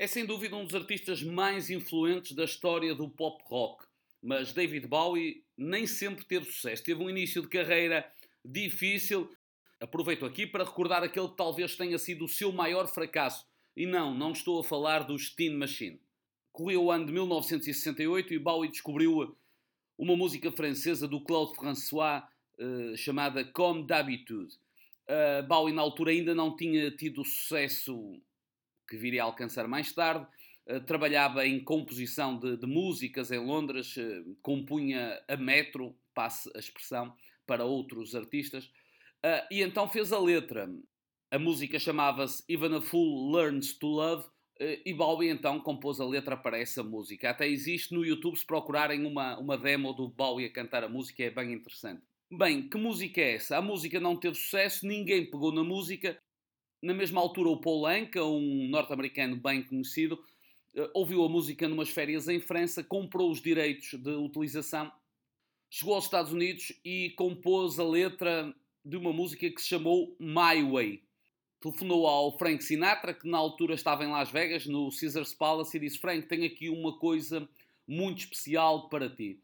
É sem dúvida um dos artistas mais influentes da história do pop rock, mas David Bowie nem sempre teve sucesso. Teve um início de carreira difícil. Aproveito aqui para recordar aquele que talvez tenha sido o seu maior fracasso. E não, não estou a falar do Steam Machine. Correu o ano de 1968 e Bowie descobriu uma música francesa do Claude François uh, chamada Comme d'habitude. Uh, Bowie na altura ainda não tinha tido sucesso que viria a alcançar mais tarde. Uh, trabalhava em composição de, de músicas em Londres, uh, compunha a metro, passe a expressão, para outros artistas. Uh, e então fez a letra. A música chamava-se Even a Fool Learns to Love. E Bowie então compôs a letra para essa música. Até existe no YouTube, se procurarem uma, uma demo do Bowie a cantar a música, é bem interessante. Bem, que música é essa? A música não teve sucesso, ninguém pegou na música, na mesma altura, o Paul Anka, um norte-americano bem conhecido, eh, ouviu a música numas férias em França, comprou os direitos de utilização, chegou aos Estados Unidos e compôs a letra de uma música que se chamou My Way. Telefonou ao Frank Sinatra, que na altura estava em Las Vegas, no Caesars Palace, e disse: Frank, tenho aqui uma coisa muito especial para ti.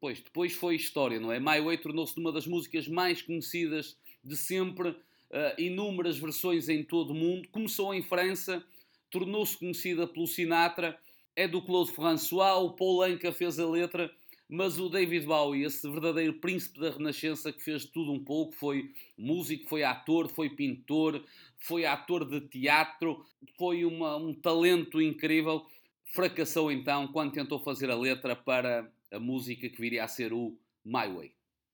Pois, depois foi história, não é? My Way tornou-se uma das músicas mais conhecidas de sempre uh, inúmeras versões em todo o mundo. Começou em França, tornou-se conhecida pelo Sinatra, é do Claude François, o Paul Anka fez a letra, mas o David Bowie, esse verdadeiro príncipe da Renascença que fez tudo um pouco, foi músico, foi ator, foi pintor, foi ator de teatro, foi uma, um talento incrível. Fracassou então quando tentou fazer a letra para a música que viria a ser o My Way.